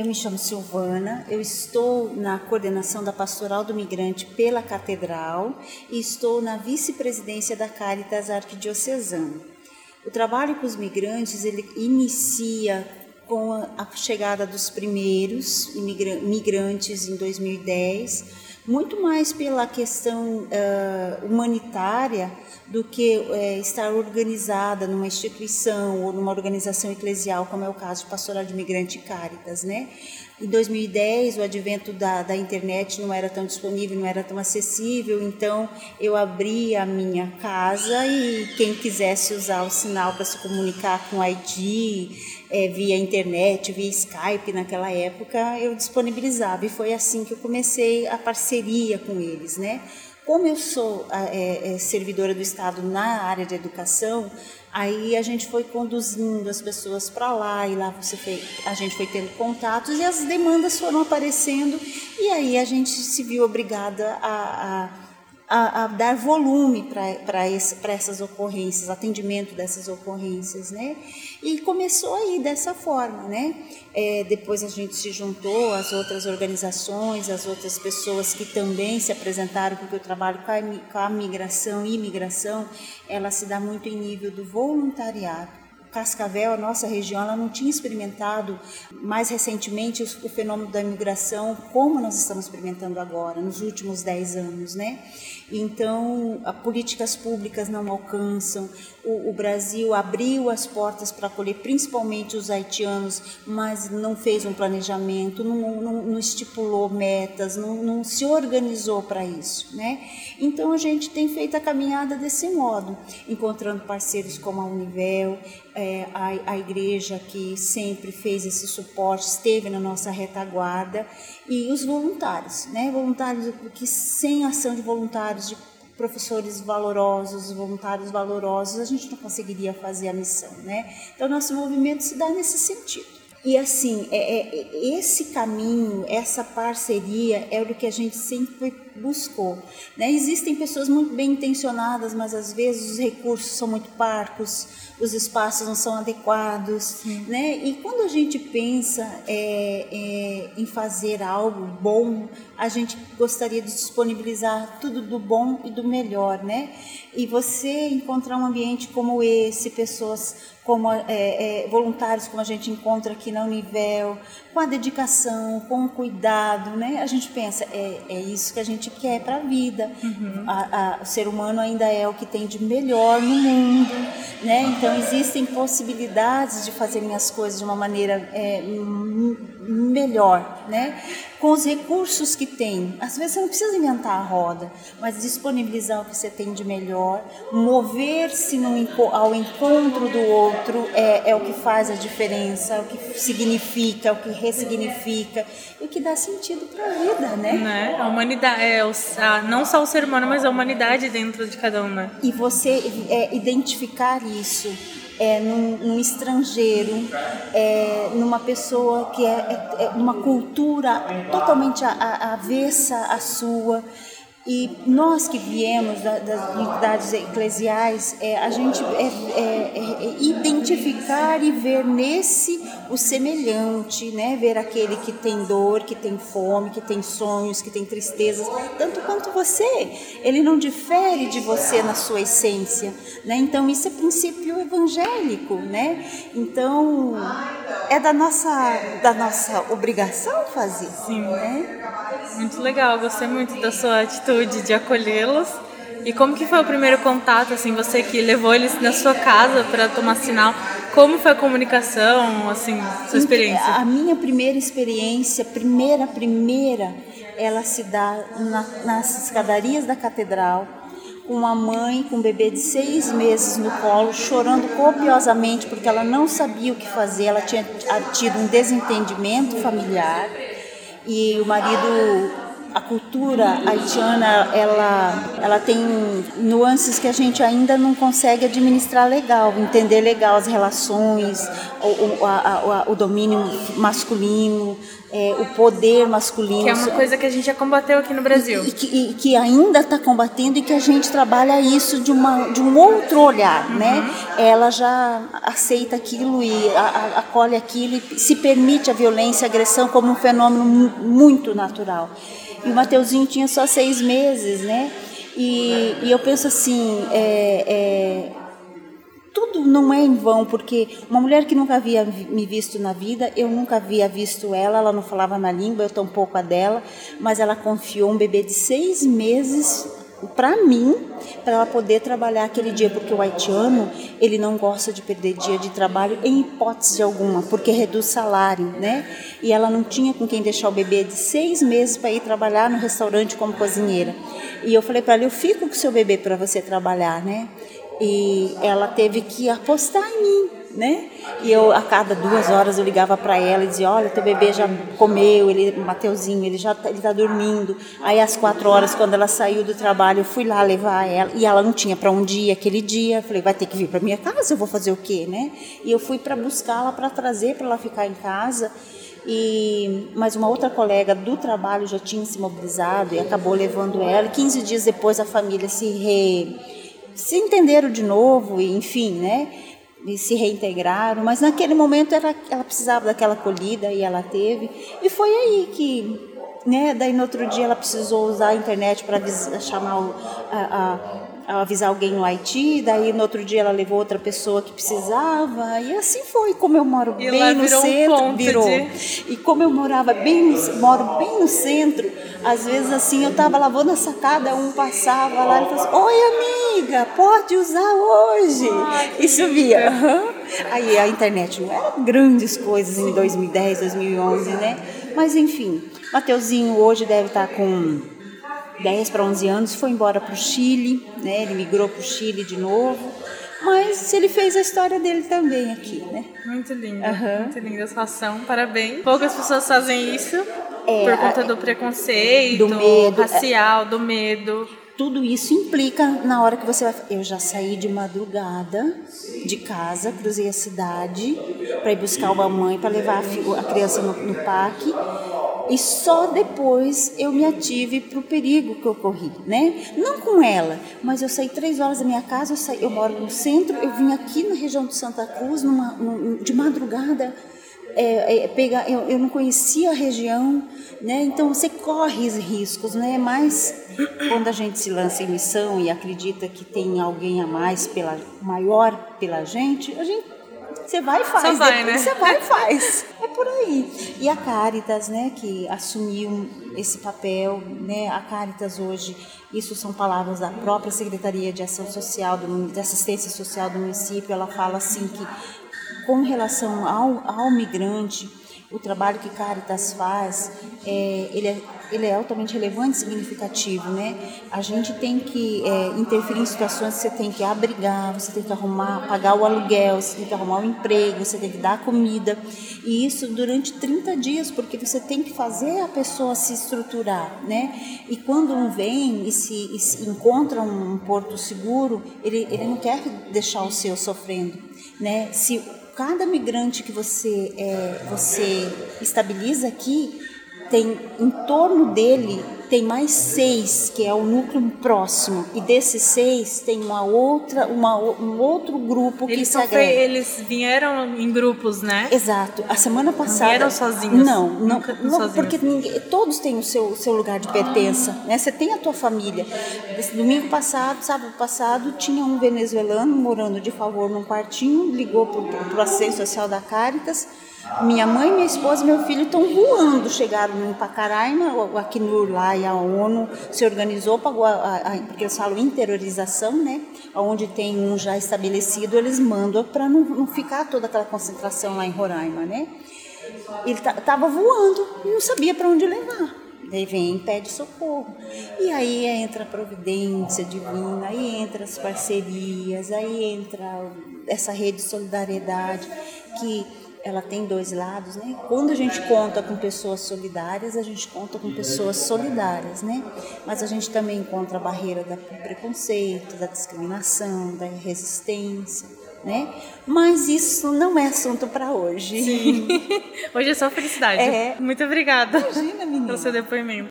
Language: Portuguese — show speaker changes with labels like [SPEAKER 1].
[SPEAKER 1] Eu me chamo Silvana, eu estou na coordenação da Pastoral do Migrante pela Catedral e estou na vice-presidência da Caritas Arquidiocesana. O trabalho com os migrantes ele inicia com a chegada dos primeiros migrantes em 2010, muito mais pela questão uh, humanitária do que uh, estar organizada numa instituição ou numa organização eclesial, como é o caso de Pastoral de Migrante Caritas, né? Em 2010, o advento da, da internet não era tão disponível, não era tão acessível, então eu abri a minha casa e quem quisesse usar o sinal para se comunicar com o ID, é, via internet, via Skype naquela época, eu disponibilizava. E foi assim que eu comecei a parceria com eles, né? Como eu sou é, é, servidora do Estado na área de educação, aí a gente foi conduzindo as pessoas para lá e lá você foi, a gente foi tendo contatos e as demandas foram aparecendo e aí a gente se viu obrigada a, a a, a dar volume para essas ocorrências, atendimento dessas ocorrências, né? E começou aí dessa forma, né? É, depois a gente se juntou às outras organizações, às outras pessoas que também se apresentaram, porque o trabalho com a, com a migração e imigração, ela se dá muito em nível do voluntariado. Cascavel, a nossa região, ela não tinha experimentado mais recentemente o, fenômeno da imigração como nós estamos experimentando agora, nos últimos 10 anos, né? Então, as políticas públicas não alcançam, o, o Brasil abriu as portas para acolher principalmente os haitianos, mas não fez um planejamento, não, não, não estipulou metas, não, não se organizou para isso, né? Então, a gente tem feito a caminhada desse modo, encontrando parceiros como a Univel, é, a, a igreja que sempre fez esse suporte, esteve na nossa retaguarda, e os voluntários, né? Voluntários, porque sem ação de voluntários, de professores valorosos, voluntários valorosos, a gente não conseguiria fazer a missão, né? Então, nosso movimento se dá nesse sentido. E assim, é, é, esse caminho, essa parceria é o que a gente sempre buscou. Né? Existem pessoas muito bem intencionadas, mas às vezes os recursos são muito parcos, os espaços não são adequados. Né? E quando a gente pensa é, é, em fazer algo bom, a gente gostaria de disponibilizar tudo do bom e do melhor. Né? E você encontrar um ambiente como esse, pessoas como é, é, voluntários como a gente encontra aqui na Univel, com a dedicação, com o cuidado, né? A gente pensa, é, é isso que a gente quer para a vida. Uhum. A, a, o ser humano ainda é o que tem de melhor no mundo, né? Então existem possibilidades de fazerem as coisas de uma maneira é, melhor, né? Com os recursos que tem. Às vezes você não precisa inventar a roda, mas disponibilizar o que você tem de melhor, mover-se ao encontro do outro é, é o que faz a diferença, é o que significa, é o que ressignifica e o que dá sentido para a vida, né?
[SPEAKER 2] né? A humanidade, é, a, não só o ser humano, mas a humanidade dentro de cada um, né?
[SPEAKER 1] E você é, identificar isso é, num, num estrangeiro, é, numa pessoa que é, é, é numa cultura totalmente avessa à sua. E nós que viemos da, das unidades eclesiais, é, a gente é, é, é, identificar e ver nesse o semelhante, né? ver aquele que tem dor, que tem fome, que tem sonhos, que tem tristezas, tanto quanto você. Ele não difere de você na sua essência. Né? Então, isso é princípio evangélico. Né? Então, é da nossa, da nossa obrigação fazer.
[SPEAKER 2] Sim.
[SPEAKER 1] Né?
[SPEAKER 2] Muito legal, gostei muito da sua atitude de acolhê-los. E como que foi o primeiro contato, assim, você que levou eles na sua casa para tomar sinal? Como foi a comunicação, assim, sua experiência?
[SPEAKER 1] A minha primeira experiência, primeira, primeira, ela se dá na, nas escadarias da catedral, com uma mãe com um bebê de seis meses no colo, chorando copiosamente porque ela não sabia o que fazer, ela tinha tido um desentendimento familiar e o marido a cultura haitiana ela ela tem nuances que a gente ainda não consegue administrar legal, entender legal as relações, o, a, a, o domínio masculino, é, o poder masculino.
[SPEAKER 2] Que é uma coisa que a gente já combateu aqui no Brasil.
[SPEAKER 1] E, e, que, e que, ainda está combatendo e que a gente trabalha isso de, uma, de um outro olhar, uhum. né? Ela já aceita aquilo e a, acolhe aquilo e se permite a violência, a agressão como um fenômeno muito natural. E o Mateuzinho tinha só seis meses, né? E, e eu penso assim, é, é, tudo não é em vão, porque uma mulher que nunca havia me visto na vida, eu nunca havia visto ela, ela não falava minha língua, eu tampouco a dela, mas ela confiou um bebê de seis meses para mim, para ela poder trabalhar aquele dia, porque o haitiano, ele não gosta de perder dia de trabalho em hipótese alguma, porque reduz salário, né? E ela não tinha com quem deixar o bebê de seis meses para ir trabalhar no restaurante como cozinheira. E eu falei para ela, eu fico com o seu bebê para você trabalhar, né? E ela teve que apostar em mim, né? E eu a cada duas horas eu ligava para ela e dizia, olha, teu bebê já comeu, ele, Mateuzinho, ele já tá, ele tá dormindo. Aí às quatro horas, quando ela saiu do trabalho, eu fui lá levar ela e ela não tinha para um dia, aquele dia. Eu falei, vai ter que vir para minha casa, eu vou fazer o quê, né? E eu fui para buscá-la para trazer para ela ficar em casa. E mas uma outra colega do trabalho já tinha se mobilizado e acabou levando ela. E 15 dias depois a família se re se entenderam de novo, e enfim, né? E se reintegraram, mas naquele momento ela, ela precisava daquela acolhida e ela teve. E foi aí que, né? Daí no outro dia ela precisou usar a internet para chamar o, a, a avisar alguém no Haiti, daí no outro dia ela levou outra pessoa que precisava, e assim foi. Como eu moro
[SPEAKER 2] e
[SPEAKER 1] bem no centro,
[SPEAKER 2] um
[SPEAKER 1] virou.
[SPEAKER 2] De...
[SPEAKER 1] E como eu morava bem, moro bem no centro, às vezes assim, eu estava lavando a sacada, um passava lá e falava assim, oi amiga, pode usar hoje. E subia. Aí a internet não era grandes coisas em 2010, 2011, né? Mas enfim, Mateuzinho hoje deve estar com 10 para 11 anos, foi embora para o Chile, né? ele migrou para o Chile de novo, mas ele fez a história dele também aqui, né?
[SPEAKER 2] Muito lindo, uhum. muito linda a sua ação, parabéns. Poucas pessoas fazem isso é, por conta do preconceito, do medo, racial, do medo.
[SPEAKER 1] Tudo isso implica na hora que você vai. Eu já saí de madrugada de casa, cruzei a cidade para ir buscar uma mãe para levar a, criança no, no parque e só depois eu me ative para o perigo que eu corri, né? Não com ela, mas eu saí três horas da minha casa, eu, saí, eu moro no centro, eu vim aqui na região de Santa Cruz, numa, num, de madrugada, é, é, pegar, eu, eu não conhecia a região, né? Então você corre riscos, né? Mas quando a gente se lança em missão e acredita que tem alguém a mais pela maior pela gente, a gente você vai e faz. Só
[SPEAKER 2] vai, né?
[SPEAKER 1] Você vai e faz. É por aí. E a Caritas, né, que assumiu esse papel, né? A Caritas hoje, isso são palavras da própria Secretaria de Ação Social, do, de Assistência Social do município, ela fala assim que com relação ao, ao migrante, o trabalho que Caritas faz, é, ele, é, ele é altamente relevante e significativo, né? A gente tem que é, interferir em situações que você tem que abrigar, você tem que arrumar, pagar o aluguel, você tem que arrumar o um emprego, você tem que dar comida, e isso durante 30 dias, porque você tem que fazer a pessoa se estruturar, né? E quando um vem e se, e se encontra um porto seguro, ele, ele não quer deixar o seu sofrendo, né? Se cada migrante que você, é, você estabiliza aqui tem em torno dele tem mais seis, que é o núcleo próximo, e desses seis tem uma outra, uma, um outro grupo que
[SPEAKER 2] eles
[SPEAKER 1] se agrega.
[SPEAKER 2] Eles vieram em grupos, né?
[SPEAKER 1] Exato. A semana passada.
[SPEAKER 2] Não vieram sozinhos?
[SPEAKER 1] Não, não, não porque ninguém, todos têm o seu, seu lugar de pertença, né? Você tem a tua família. Esse domingo passado, sábado passado, tinha um venezuelano morando de favor num quartinho, ligou para o assistente social da Caritas, minha mãe, minha esposa e meu filho estão voando. Chegaram em Pacaraima, o Acnur lá e a ONU se organizou, pagou a, a, porque eles falam interiorização, né? Onde tem um já estabelecido, eles mandam para não, não, ficar toda aquela concentração lá em Roraima, né? Ele estava voando e não sabia para onde levar. Daí vem pede socorro. E aí entra a providência divina, aí entra as parcerias, aí entra essa rede de solidariedade que ela tem dois lados, né? Quando a gente conta com pessoas solidárias, a gente conta com pessoas solidárias, né? Mas a gente também encontra a barreira do preconceito, da discriminação, da resistência, né? Mas isso não é assunto para hoje.
[SPEAKER 2] Sim. Hoje é só felicidade.
[SPEAKER 1] É.
[SPEAKER 2] Muito obrigada
[SPEAKER 1] Imagina, menina.
[SPEAKER 2] pelo seu depoimento.